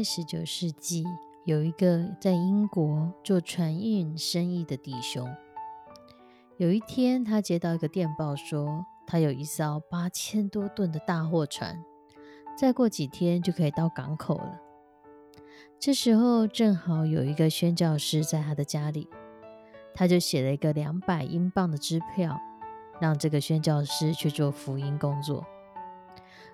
在十九世纪，有一个在英国做船运生意的弟兄。有一天，他接到一个电报，说他有一艘八千多吨的大货船，再过几天就可以到港口了。这时候，正好有一个宣教师在他的家里，他就写了一个两百英镑的支票，让这个宣教师去做福音工作。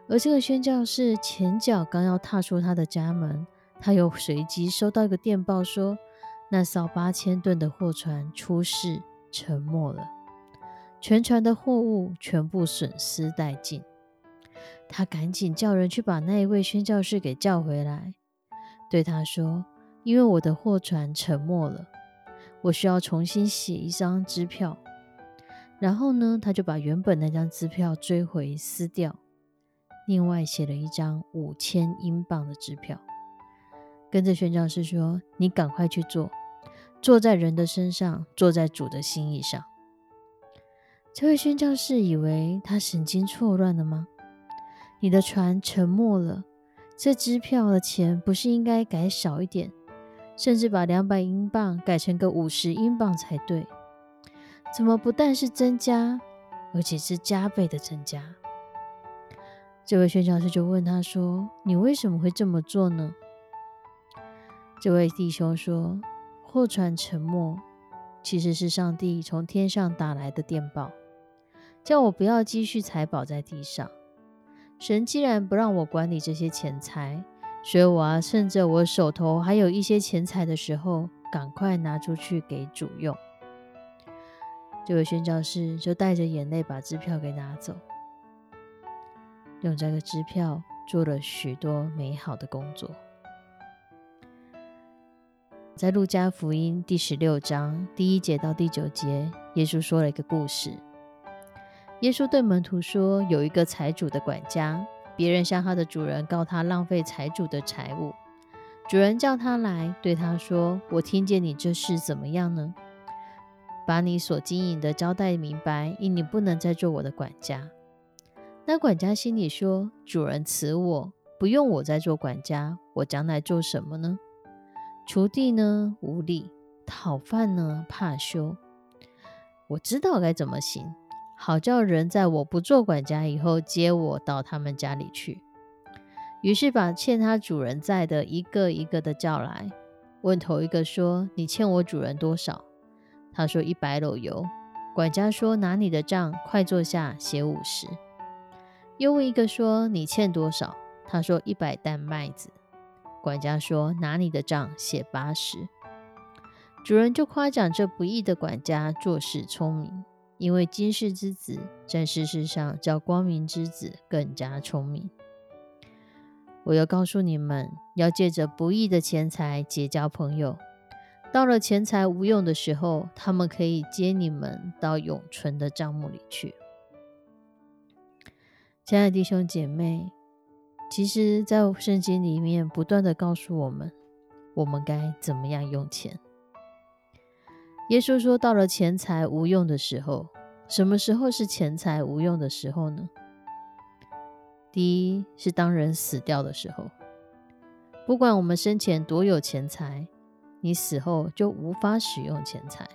而这个宣教士前脚刚要踏出他的家门，他又随即收到一个电报，说那艘八千吨的货船出事沉没了，全船的货物全部损失殆尽。他赶紧叫人去把那一位宣教士给叫回来，对他说：“因为我的货船沉没了，我需要重新写一张支票。”然后呢，他就把原本那张支票追回撕掉。另外写了一张五千英镑的支票，跟着宣教士说：“你赶快去做，坐在人的身上，坐在主的心意上。”这位宣教士以为他神经错乱了吗？你的船沉没了，这支票的钱不是应该改少一点，甚至把两百英镑改成个五十英镑才对？怎么不但是增加，而且是加倍的增加？这位宣教师就问他说：“你为什么会这么做呢？”这位弟兄说：“货船沉没，其实是上帝从天上打来的电报，叫我不要继续财宝在地上。神既然不让我管理这些钱财，所以我要趁着我手头还有一些钱财的时候，赶快拿出去给主用。”这位宣教士就带着眼泪把支票给拿走。用这个支票做了许多美好的工作。在路加福音第十六章第一节到第九节，耶稣说了一个故事。耶稣对门徒说：“有一个财主的管家，别人向他的主人告他浪费财主的财物。主人叫他来，对他说：‘我听见你这事怎么样呢？把你所经营的交代明白，因你不能再做我的管家。’”那管家心里说：“主人辞我，不用我再做管家，我将来做什么呢？锄地呢无力，讨饭呢怕羞。我知道该怎么行，好叫人在我不做管家以后接我到他们家里去。于是把欠他主人债的一个一个的叫来，问头一个说：‘你欠我主人多少？’他说：‘一百篓油。’管家说：‘拿你的账，快坐下写五十。’又问一个说：“你欠多少？”他说：“一百担麦子。”管家说：“拿你的账写八十。”主人就夸奖这不义的管家做事聪明，因为今世之子在世事上较光明之子更加聪明。我要告诉你们，要借着不义的钱财结交朋友，到了钱财无用的时候，他们可以接你们到永存的账目里去。亲爱的弟兄姐妹，其实，在圣经里面不断的告诉我们，我们该怎么样用钱。耶稣说，到了钱财无用的时候，什么时候是钱财无用的时候呢？第一是当人死掉的时候，不管我们生前多有钱财，你死后就无法使用钱财。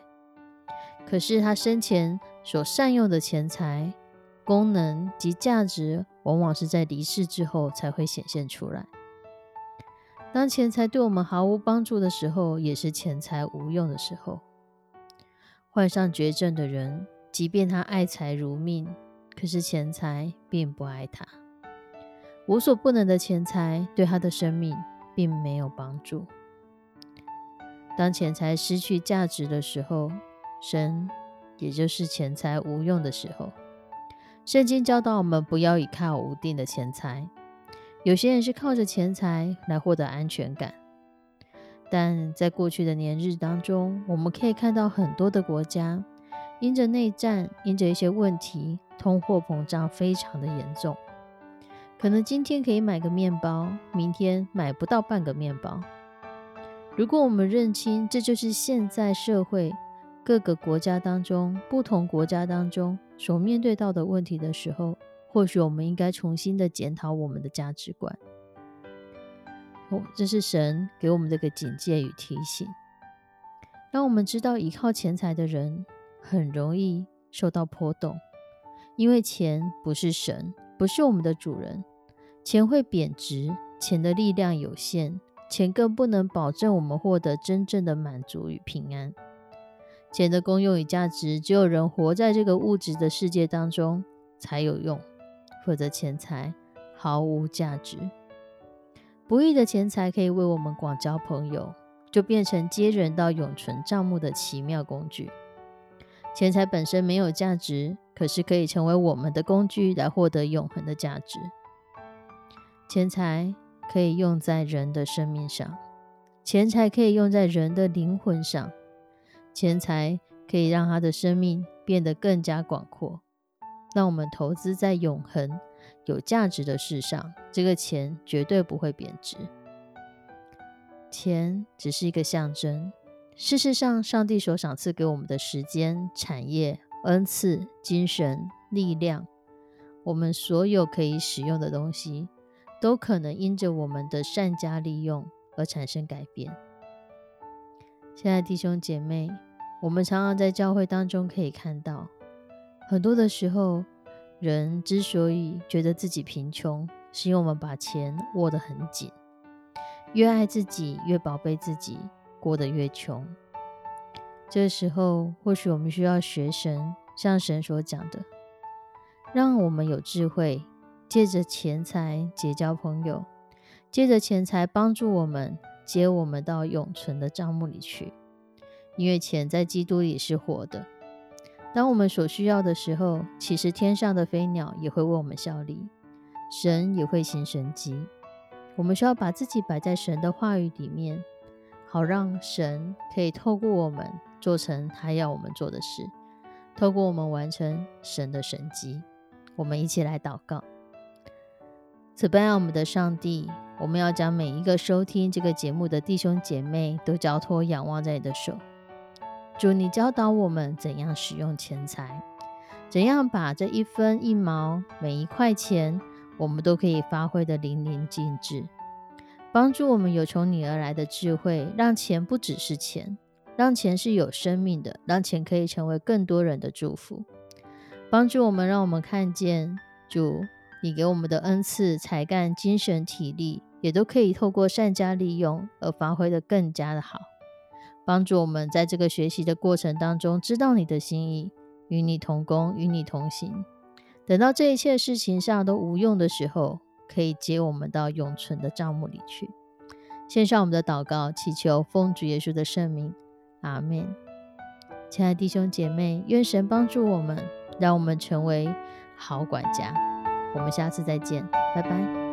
可是他生前所善用的钱财。功能及价值往往是在离世之后才会显现出来。当钱财对我们毫无帮助的时候，也是钱财无用的时候。患上绝症的人，即便他爱财如命，可是钱财并不爱他。无所不能的钱财对他的生命并没有帮助。当钱财失去价值的时候，神也就是钱财无用的时候。圣经教导我们不要依靠无定的钱财。有些人是靠着钱财来获得安全感，但在过去的年日当中，我们可以看到很多的国家因着内战，因着一些问题，通货膨胀非常的严重。可能今天可以买个面包，明天买不到半个面包。如果我们认清这就是现在社会各个国家当中不同国家当中所面对到的问题的时候，或许我们应该重新的检讨我们的价值观。哦，这是神给我们这个警戒与提醒，让我们知道依靠钱财的人很容易受到波动，因为钱不是神，不是我们的主人，钱会贬值，钱的力量有限，钱更不能保证我们获得真正的满足与平安。钱的功用与价值，只有人活在这个物质的世界当中才有用。否则，钱财毫无价值。不义的钱财可以为我们广交朋友，就变成接人到永存账目的奇妙工具。钱财本身没有价值，可是可以成为我们的工具，来获得永恒的价值。钱财可以用在人的生命上，钱财可以用在人的灵魂上，钱财可以让他的生命变得更加广阔。让我们投资在永恒、有价值的事上，这个钱绝对不会贬值。钱只是一个象征。事实上，上帝所赏赐给我们的时间、产业、恩赐、精神、力量，我们所有可以使用的东西，都可能因着我们的善加利用而产生改变。现在弟兄姐妹，我们常常在教会当中可以看到。很多的时候，人之所以觉得自己贫穷，是因为我们把钱握得很紧，越爱自己，越宝贝自己，过得越穷。这时候，或许我们需要学神，像神所讲的，让我们有智慧，借着钱财结交朋友，借着钱财帮助我们接我们到永存的账目里去，因为钱在基督里是活的。当我们所需要的时候，其实天上的飞鸟也会为我们效力，神也会行神迹。我们需要把自己摆在神的话语里面，好让神可以透过我们做成他要我们做的事，透过我们完成神的神迹。我们一起来祷告：此般我们的上帝，我们要将每一个收听这个节目的弟兄姐妹都交托仰望在你的手。主，你教导我们怎样使用钱财，怎样把这一分一毛、每一块钱，我们都可以发挥的淋漓尽致。帮助我们有从你而来的智慧，让钱不只是钱，让钱是有生命的，让钱可以成为更多人的祝福。帮助我们，让我们看见主你给我们的恩赐、才干、精神、体力，也都可以透过善加利用而发挥的更加的好。帮助我们在这个学习的过程当中，知道你的心意，与你同工，与你同行。等到这一切事情上都无用的时候，可以接我们到永存的账目里去。献上我们的祷告，祈求奉主耶稣的圣名，阿门。亲爱的弟兄姐妹，愿神帮助我们，让我们成为好管家。我们下次再见，拜拜。